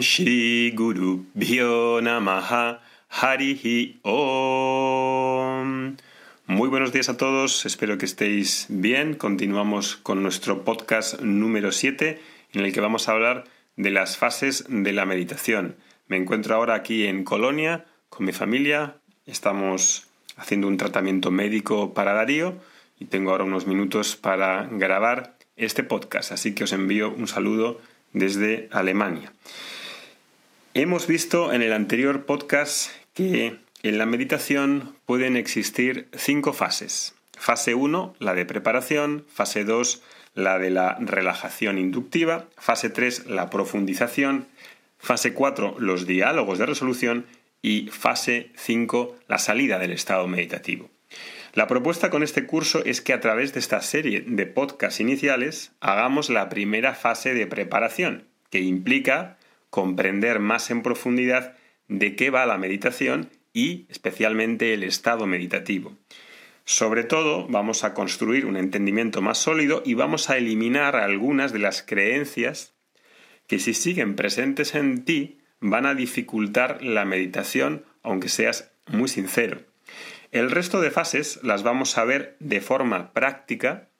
Shri Guru Bhyo Om. Muy buenos días a todos, espero que estéis bien. Continuamos con nuestro podcast número 7 en el que vamos a hablar de las fases de la meditación. Me encuentro ahora aquí en Colonia con mi familia, estamos haciendo un tratamiento médico para Darío y tengo ahora unos minutos para grabar este podcast, así que os envío un saludo desde Alemania. Hemos visto en el anterior podcast que en la meditación pueden existir cinco fases. Fase 1, la de preparación, fase 2, la de la relajación inductiva, fase 3, la profundización, fase 4, los diálogos de resolución y fase 5, la salida del estado meditativo. La propuesta con este curso es que a través de esta serie de podcasts iniciales hagamos la primera fase de preparación, que implica comprender más en profundidad de qué va la meditación y especialmente el estado meditativo. Sobre todo vamos a construir un entendimiento más sólido y vamos a eliminar algunas de las creencias que si siguen presentes en ti van a dificultar la meditación aunque seas muy sincero. El resto de fases las vamos a ver de forma práctica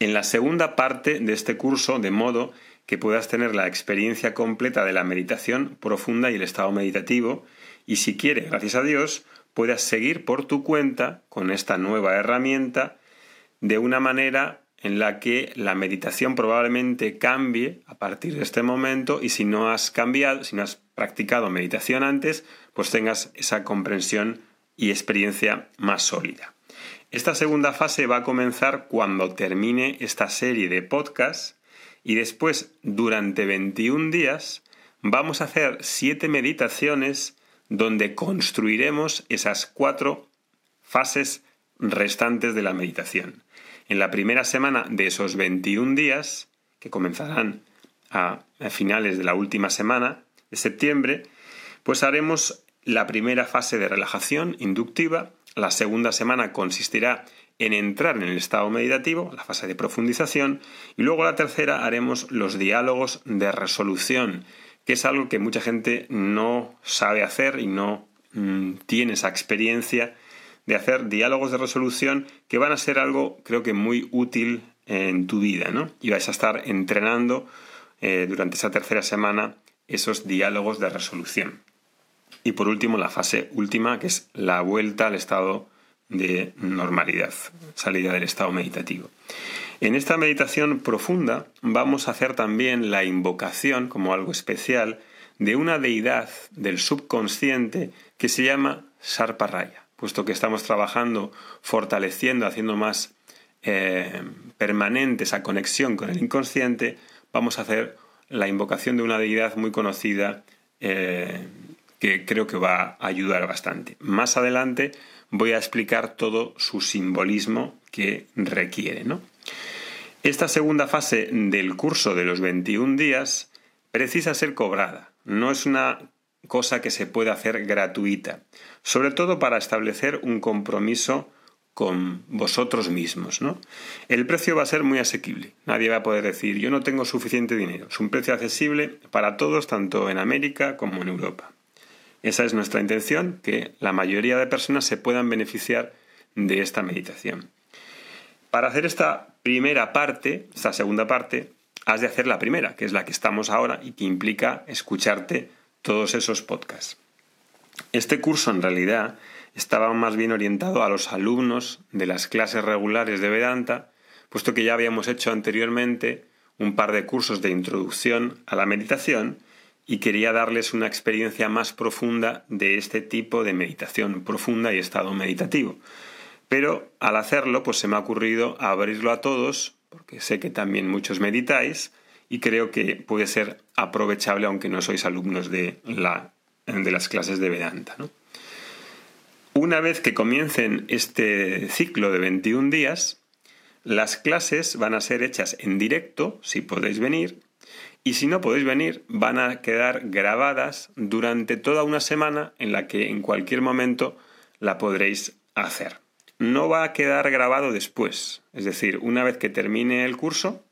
en la segunda parte de este curso, de modo que puedas tener la experiencia completa de la meditación profunda y el estado meditativo, y si quieres, gracias a Dios, puedas seguir por tu cuenta con esta nueva herramienta de una manera en la que la meditación probablemente cambie a partir de este momento y si no has cambiado, si no has practicado meditación antes, pues tengas esa comprensión y experiencia más sólida. Esta segunda fase va a comenzar cuando termine esta serie de podcasts y después, durante 21 días, vamos a hacer siete meditaciones donde construiremos esas cuatro fases restantes de la meditación. En la primera semana de esos 21 días, que comenzarán a, finales de la última semana de septiembre, pues haremos la primera fase de relajación inductiva, la segunda semana consistirá en entrar en el estado meditativo, la fase de profundización, y luego la tercera haremos los diálogos de resolución, que es algo que mucha gente no sabe hacer y no mm, tiene esa experiencia de hacer diálogos de resolución que van a ser algo creo que muy útil en tu vida, ¿no? Y vais a estar entrenando eh, durante esa tercera semana esos diálogos de resolución. Y por último, la fase última, que es la vuelta al estado de normalidad, salida del estado meditativo. En esta meditación profunda vamos a hacer también la invocación, como algo especial, de una deidad del subconsciente que se llama Sarparaya, puesto que estamos trabajando, fortaleciendo, haciendo más eh, permanente esa conexión con el inconsciente, vamos a hacer la invocación de una deidad muy conocida eh, que creo que va a ayudar bastante. Más adelante voy a explicar todo su simbolismo que requiere. Esta segunda fase del curso de los 21 días precisa ser cobrada. No es una cosa que se pueda hacer gratuita, sobre todo para establecer un compromiso con vosotros mismos, ¿no? El precio va a ser muy asequible. Nadie va a poder decir yo no tengo suficiente dinero. Es un precio accesible para todos, tanto en América como en Europa. Esa es nuestra intención, que la mayoría de personas se puedan beneficiar de esta meditación. Para hacer esta primera parte, esta segunda parte, has de hacer la primera, que es la que estamos ahora y que implica escucharte todos esos podcasts. Este curso en realidad estaba más bien orientado a los alumnos de las clases regulares de Vedanta, puesto que ya habíamos hecho anteriormente un par de cursos de introducción a la meditación y quería darles una experiencia más profunda de este tipo de meditación profunda y estado meditativo. Pero al hacerlo, pues se me ha ocurrido abrirlo a todos, porque sé que también muchos meditáis y creo que puede ser aprovechable aunque no sois alumnos de la de las clases de Vedanta. Una vez que comiencen este ciclo de 21 días, las clases van a ser hechas en directo, si podéis venir, y si no podéis venir, van a quedar grabadas durante toda una semana en la que en cualquier momento la podréis hacer. No va a quedar grabado después, es decir, una vez que termine el curso,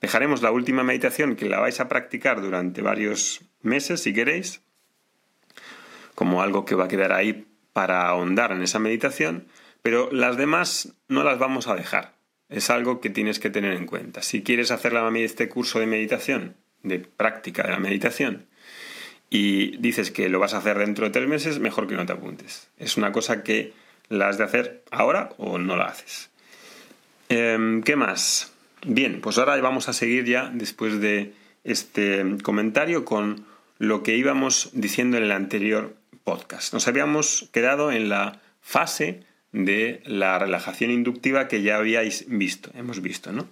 dejaremos la última meditación que la vais a practicar durante varios meses, si queréis, como algo que va a quedar ahí para ahondar en esa meditación, pero las demás no las vamos a dejar. Es algo que tienes que tener en cuenta. Si quieres hacer este curso de meditación, de práctica de la meditación, y dices que lo vas a hacer dentro de tres meses, mejor que no te apuntes. Es una cosa que la has de hacer ahora o no la haces. Em, ¿Qué más? Bien, pues ahora vamos a seguir ya después de este comentario con lo que íbamos diciendo en el anterior podcast. Nos habíamos quedado en la fase de la relajación inductiva que ya habíais visto, hemos visto, ¿no?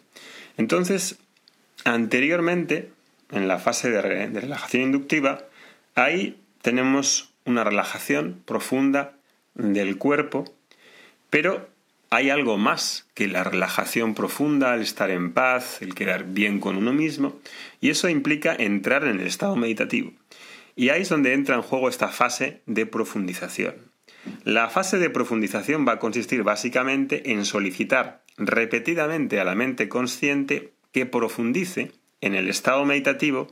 Entonces, anteriormente, en la fase de, relajación inductiva, ahí tenemos una relajación profunda del cuerpo, pero hay algo más que la relajación profunda, el estar en paz, el quedar bien con uno mismo, y eso implica entrar en el estado meditativo. Y ahí es donde entra en juego esta fase de profundización. La fase de profundización va a consistir básicamente en solicitar repetidamente a la mente consciente que profundice en el estado meditativo,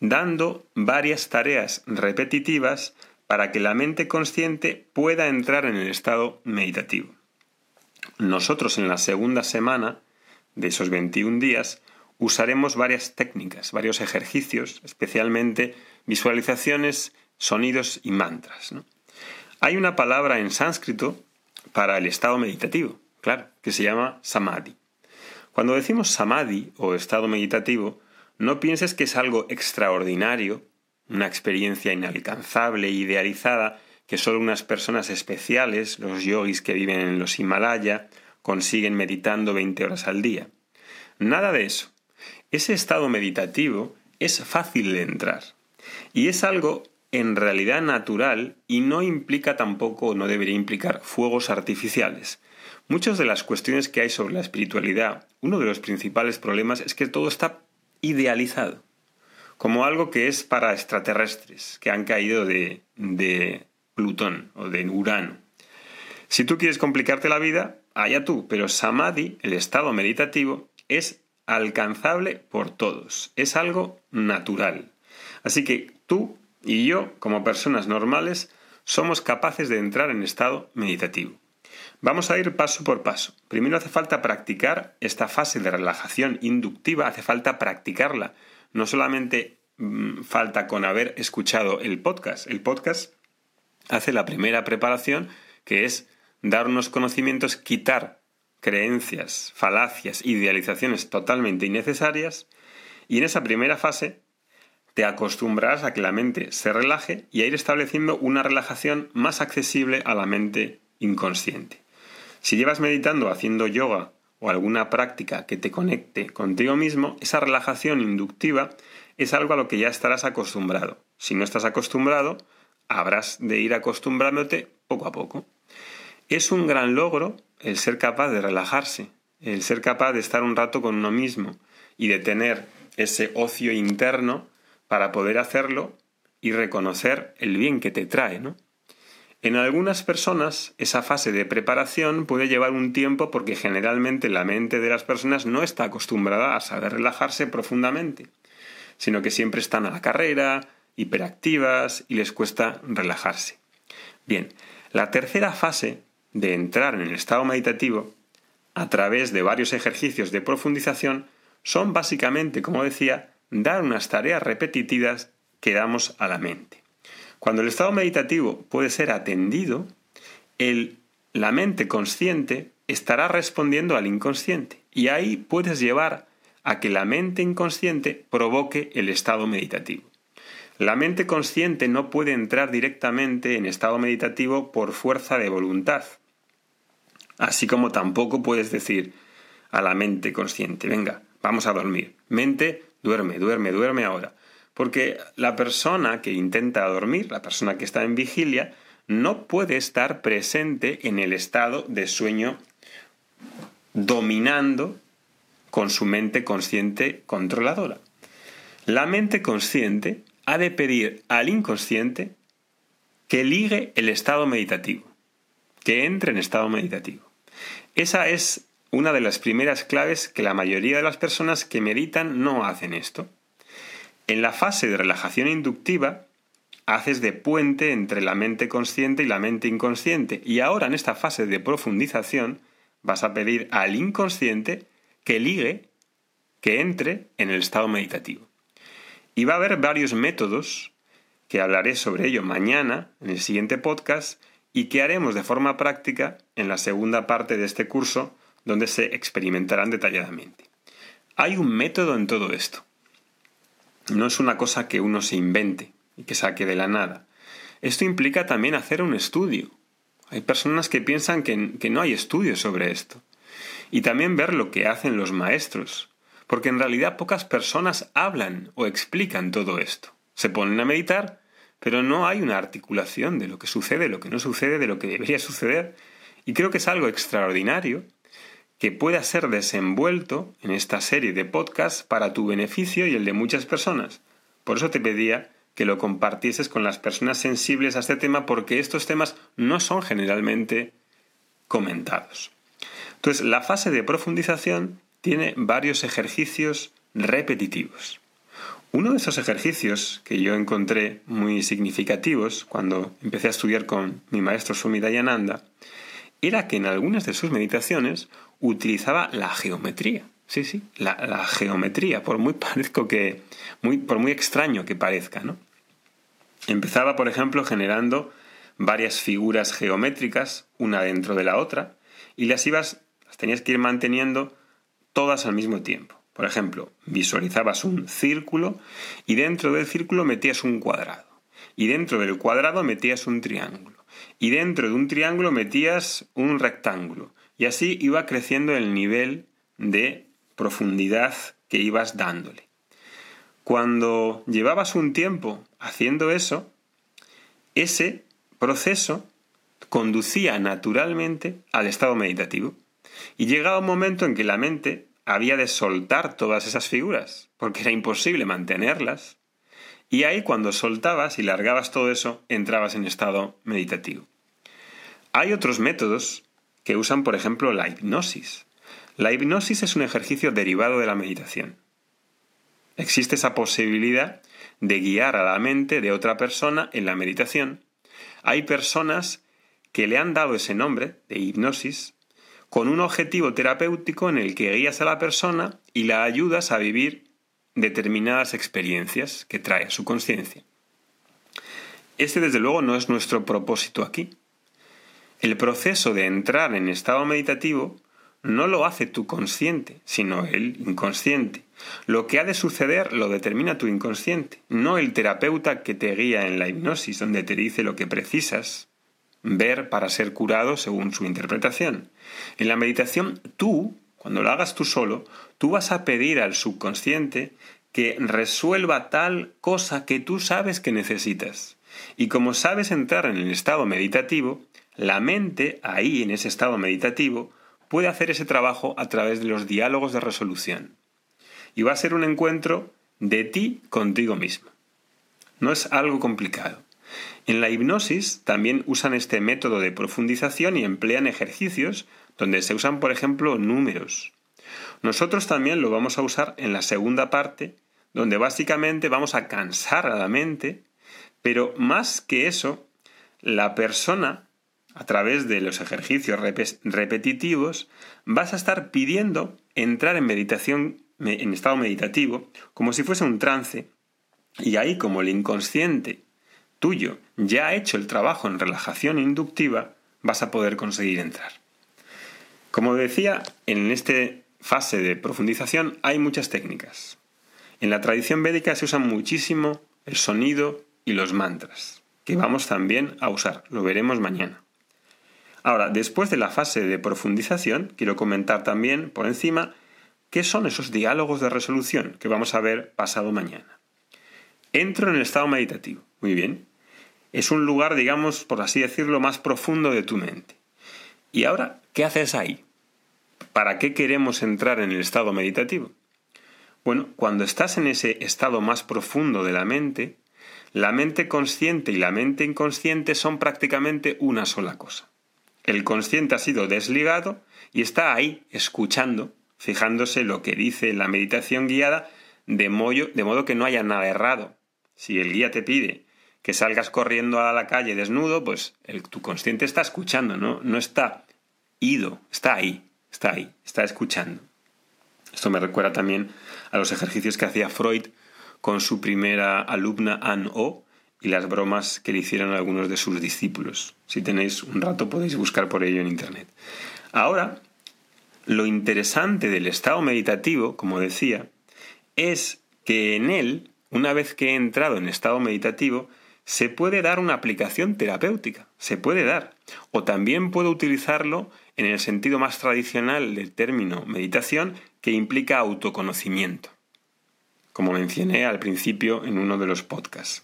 dando varias tareas repetitivas para que la mente consciente pueda entrar en el estado meditativo. Nosotros en la segunda semana de esos 21 días usaremos varias técnicas, varios ejercicios, especialmente visualizaciones, sonidos y mantras. Hay una palabra en sánscrito para el estado meditativo, claro, que se llama samadhi. Cuando decimos samadhi o estado meditativo, no pienses que es algo extraordinario, una experiencia inalcanzable, idealizada, que solo unas personas especiales, los yogis que viven en los Himalaya, consiguen meditando 20 horas al día. Nada de eso. Ese estado meditativo es fácil de entrar. Y es algo en realidad natural y no implica tampoco, no debería implicar fuegos artificiales. Muchas de las cuestiones que hay sobre la espiritualidad, uno de los principales problemas es que todo está idealizado, como algo que es para extraterrestres, que han caído de, de Plutón o de Urano. Si tú quieres complicarte la vida, allá tú, pero Samadhi, el estado meditativo, es alcanzable por todos, es algo natural. Así que tú y yo, como personas normales, somos capaces de entrar en estado meditativo. Vamos a ir paso por paso. Primero hace falta practicar esta fase de relajación inductiva, hace falta practicarla. No solamente mm, falta con haber escuchado el podcast. El podcast hace la primera preparación, que es dar unos conocimientos, quitar creencias, falacias, idealizaciones totalmente innecesarias, y en esa primera fase te acostumbrarás a que la mente se relaje y a ir estableciendo una relajación más accesible a la mente inconsciente. Si llevas meditando, haciendo yoga o alguna práctica que te conecte contigo mismo, esa relajación inductiva es algo a lo que ya estarás acostumbrado. Si no estás acostumbrado, habrás de ir acostumbrándote poco a poco. Es un gran logro el ser capaz de relajarse, el ser capaz de estar un rato con uno mismo y de tener ese ocio interno para poder hacerlo y reconocer el bien que te trae, ¿no? En algunas personas esa fase de preparación puede llevar un tiempo porque generalmente la mente de las personas no está acostumbrada a saber relajarse profundamente, sino que siempre están a la carrera, hiperactivas y les cuesta relajarse. Bien, la tercera fase de entrar en el estado meditativo a través de varios ejercicios de profundización son básicamente, como decía, dar unas tareas repetitivas que damos a la mente. Cuando el estado meditativo puede ser atendido, la mente consciente estará respondiendo al inconsciente y ahí puedes llevar a que la mente inconsciente provoque el estado meditativo. La mente consciente no puede entrar directamente en estado meditativo por fuerza de voluntad. Así como tampoco puedes decir a la mente consciente, venga, vamos a dormir. Mente, duerme, duerme, duerme ahora. Porque la persona que intenta dormir, la persona que está en vigilia, no puede estar presente en el estado de sueño dominando con su mente consciente controladora. La mente consciente ha de pedir al inconsciente que ligue el estado meditativo, que entre en estado meditativo. Esa es una de las primeras claves que la mayoría de las personas que meditan no hacen esto. En la fase de relajación inductiva, haces de puente entre la mente consciente y la mente inconsciente. Y ahora en esta fase de profundización vas a pedir al inconsciente que ligue, que entre en el estado meditativo. Y va a haber varios métodos, que hablaré sobre ello mañana en el siguiente podcast, y que haremos de forma práctica en la segunda parte de este curso, donde se experimentarán detalladamente. Hay un método en todo esto. No es una cosa que uno se invente y que saque de la nada. Esto implica también hacer un estudio. Hay personas que piensan que, que no hay estudios sobre esto. Y también ver lo que hacen los maestros, porque en realidad pocas personas hablan o explican todo esto. Se ponen a meditar, pero no hay una articulación de lo que sucede, lo que no sucede, de lo que debería suceder. Y creo que es algo extraordinario que pueda ser desenvuelto en esta serie de podcasts para tu beneficio y el de muchas personas. Por eso te pedía que lo compartieses con las personas sensibles a este tema porque estos temas no son generalmente comentados. Entonces, la fase de profundización tiene varios ejercicios repetitivos. Uno de esos ejercicios que yo encontré muy significativos cuando empecé a estudiar con mi maestro Swami Dayananda era que en algunas de sus meditaciones utilizaba la geometría. Sí, sí, la, geometría, por muy parezco que, muy, por muy extraño que parezca, ¿no? Empezaba, por ejemplo, generando varias figuras geométricas, una dentro de la otra, y las ibas, las tenías que ir manteniendo todas al mismo tiempo. Por ejemplo, visualizabas un círculo y dentro del círculo metías un cuadrado. Y dentro del cuadrado metías un triángulo. Y dentro de un triángulo metías un rectángulo. Y así iba creciendo el nivel de profundidad que ibas dándole. Cuando llevabas un tiempo haciendo eso, ese proceso conducía naturalmente al estado meditativo. Y llegaba un momento en que la mente había de soltar todas esas figuras, porque era imposible mantenerlas. Y ahí cuando soltabas y largabas todo eso, entrabas en estado meditativo. Hay otros métodos que usan, por ejemplo, la hipnosis. La hipnosis es un ejercicio derivado de la meditación. Existe esa posibilidad de guiar a la mente de otra persona en la meditación. Hay personas que le han dado ese nombre de hipnosis con un objetivo terapéutico en el que guías a la persona y la ayudas a vivir determinadas experiencias que trae a su conciencia. Este desde luego no es nuestro propósito aquí. El proceso de entrar en estado meditativo no lo hace tu consciente, sino el inconsciente. Lo que ha de suceder lo determina tu inconsciente, no el terapeuta que te guía en la hipnosis, donde te dice lo que precisas ver para ser curado según su interpretación. En la meditación, tú, cuando lo hagas tú solo, tú vas a pedir al subconsciente que resuelva tal cosa que tú sabes que necesitas. Y como sabes entrar en el estado meditativo, la mente, ahí en ese estado meditativo, puede hacer ese trabajo a través de los diálogos de resolución. Y va a ser un encuentro de ti contigo mismo. No es algo complicado. En la hipnosis también usan este método de profundización y emplean ejercicios donde se usan, por ejemplo, números. Nosotros también lo vamos a usar en la segunda parte, donde básicamente vamos a cansar a la mente, pero más que eso, la persona, a través de los ejercicios repetitivos, vas a estar pidiendo entrar en meditación, en estado meditativo, como si fuese un trance, y ahí como el inconsciente tuyo ya ha hecho el trabajo en relajación inductiva, vas a poder conseguir entrar. Como decía, en esta fase de profundización hay muchas técnicas. En la tradición védica se usa muchísimo el sonido y los mantras, que vamos también a usar, lo veremos mañana. Ahora, después de la fase de profundización, quiero comentar también por encima qué son esos diálogos de resolución que vamos a ver pasado mañana. entro en el estado meditativo. Muy bien. Es un lugar, digamos, por así decirlo, más profundo de tu mente. ¿Y ahora qué haces ahí? ¿Para qué queremos entrar en el estado meditativo? Bueno, cuando estás en ese estado más profundo de la mente, la mente consciente y la mente inconsciente son prácticamente una sola cosa. El consciente ha sido desligado y está ahí escuchando, fijándose lo que dice la meditación guiada, de modo, que no haya nada errado. Si el guía te pide que salgas corriendo a la calle desnudo, pues el, tu consciente está escuchando, ¿no? no está ido, está ahí, está ahí, está escuchando. Esto me recuerda también a los ejercicios que hacía Freud con su primera alumna Anne O y las bromas que le hicieron algunos de sus discípulos. Si tenéis un rato podéis buscar por ello en Internet. Ahora, lo interesante del estado meditativo, como decía, es que en él, una vez que he entrado en estado meditativo, se puede dar una aplicación terapéutica, se puede dar. O también puedo utilizarlo en el sentido más tradicional del término meditación, que implica autoconocimiento, como mencioné al principio en uno de los podcasts.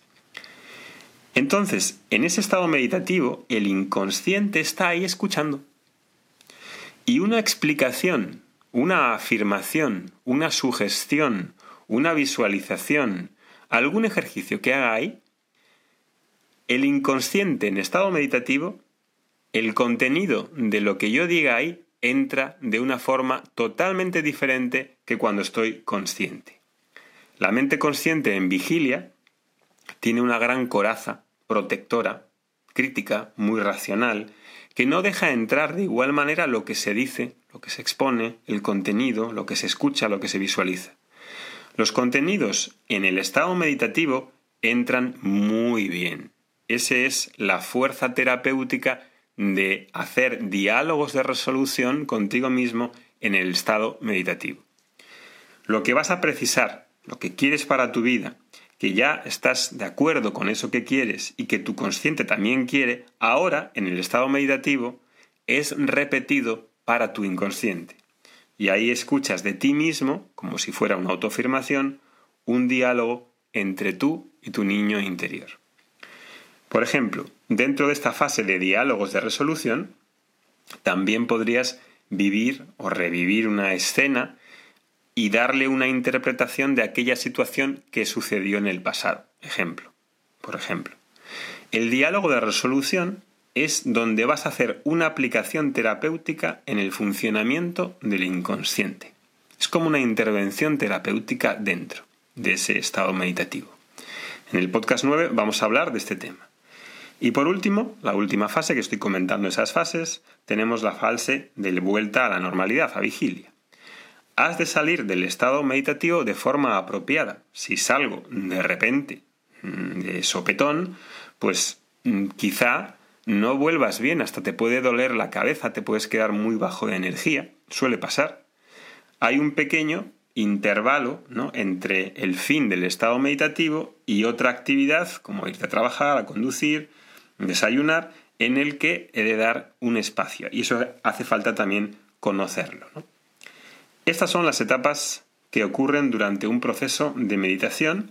Entonces, en ese estado meditativo, el inconsciente está ahí escuchando. Y una explicación, una afirmación, una sugestión, una visualización, algún ejercicio que haga ahí, el inconsciente en estado meditativo el contenido de lo que yo diga ahí entra de una forma totalmente diferente que cuando estoy consciente. La mente consciente en vigilia tiene una gran coraza protectora, crítica, muy racional, que no deja entrar de igual manera lo que se dice, lo que se expone, el contenido, lo que se escucha, lo que se visualiza. Los contenidos en el estado meditativo entran muy bien. Esa es la fuerza terapéutica de hacer diálogos de resolución contigo mismo en el estado meditativo. Lo que vas a precisar, lo que quieres para tu vida, que ya estás de acuerdo con eso que quieres y que tu consciente también quiere, ahora en el estado meditativo es repetido para tu inconsciente. Y ahí escuchas de ti mismo, como si fuera una autoafirmación, un diálogo entre tú y tu niño interior. Por ejemplo, dentro de esta fase de diálogos de resolución, también podrías vivir o revivir una escena y darle una interpretación de aquella situación que sucedió en el pasado. Ejemplo. Por ejemplo, el diálogo de resolución es donde vas a hacer una aplicación terapéutica en el funcionamiento del inconsciente. Es como una intervención terapéutica dentro de ese estado meditativo. En el podcast 9 vamos a hablar de este tema. Y por último, la última fase, que estoy comentando esas fases, tenemos la fase de vuelta a la normalidad, a vigilia. Has de salir del estado meditativo de forma apropiada. Si salgo de repente mm, de sopetón, pues mm, quizá no vuelvas bien, hasta te puede doler la cabeza, te puedes quedar muy bajo de energía, suele pasar. Hay un pequeño intervalo ¿no? entre el fin del estado meditativo y otra actividad, como irte a trabajar, a conducir, desayunar, en el que he de dar un espacio. Y eso hace falta también conocerlo. Estas son las etapas que ocurren durante un proceso de meditación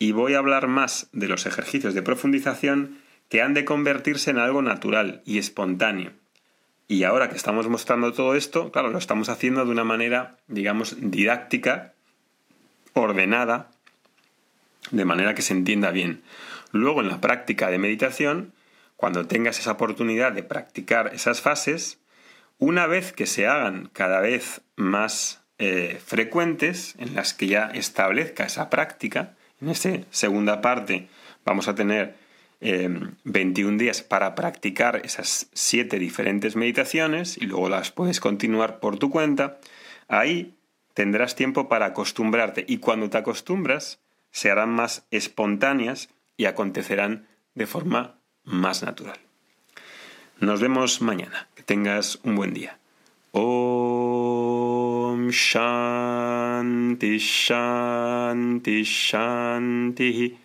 y voy a hablar más de los ejercicios de profundización que han de convertirse en algo natural y espontáneo. Y ahora que estamos mostrando todo esto, claro, lo estamos haciendo de una manera, digamos, didáctica, ordenada, de manera que se entienda bien. Luego en la práctica de meditación, cuando tengas esa oportunidad de practicar esas fases, una vez que se hagan cada vez más eh, frecuentes, en las que ya establezca esa práctica, en esta segunda parte vamos a tener 21 em, días para practicar esas siete diferentes meditaciones y luego las puedes continuar por tu cuenta, ahí tendrás tiempo para acostumbrarte y cuando te acostumbras se harán más espontáneas y acontecerán de forma más natural. Nos vemos mañana tengas un buen día. Om Shanti Shanti Shanti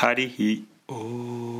Harihi Om.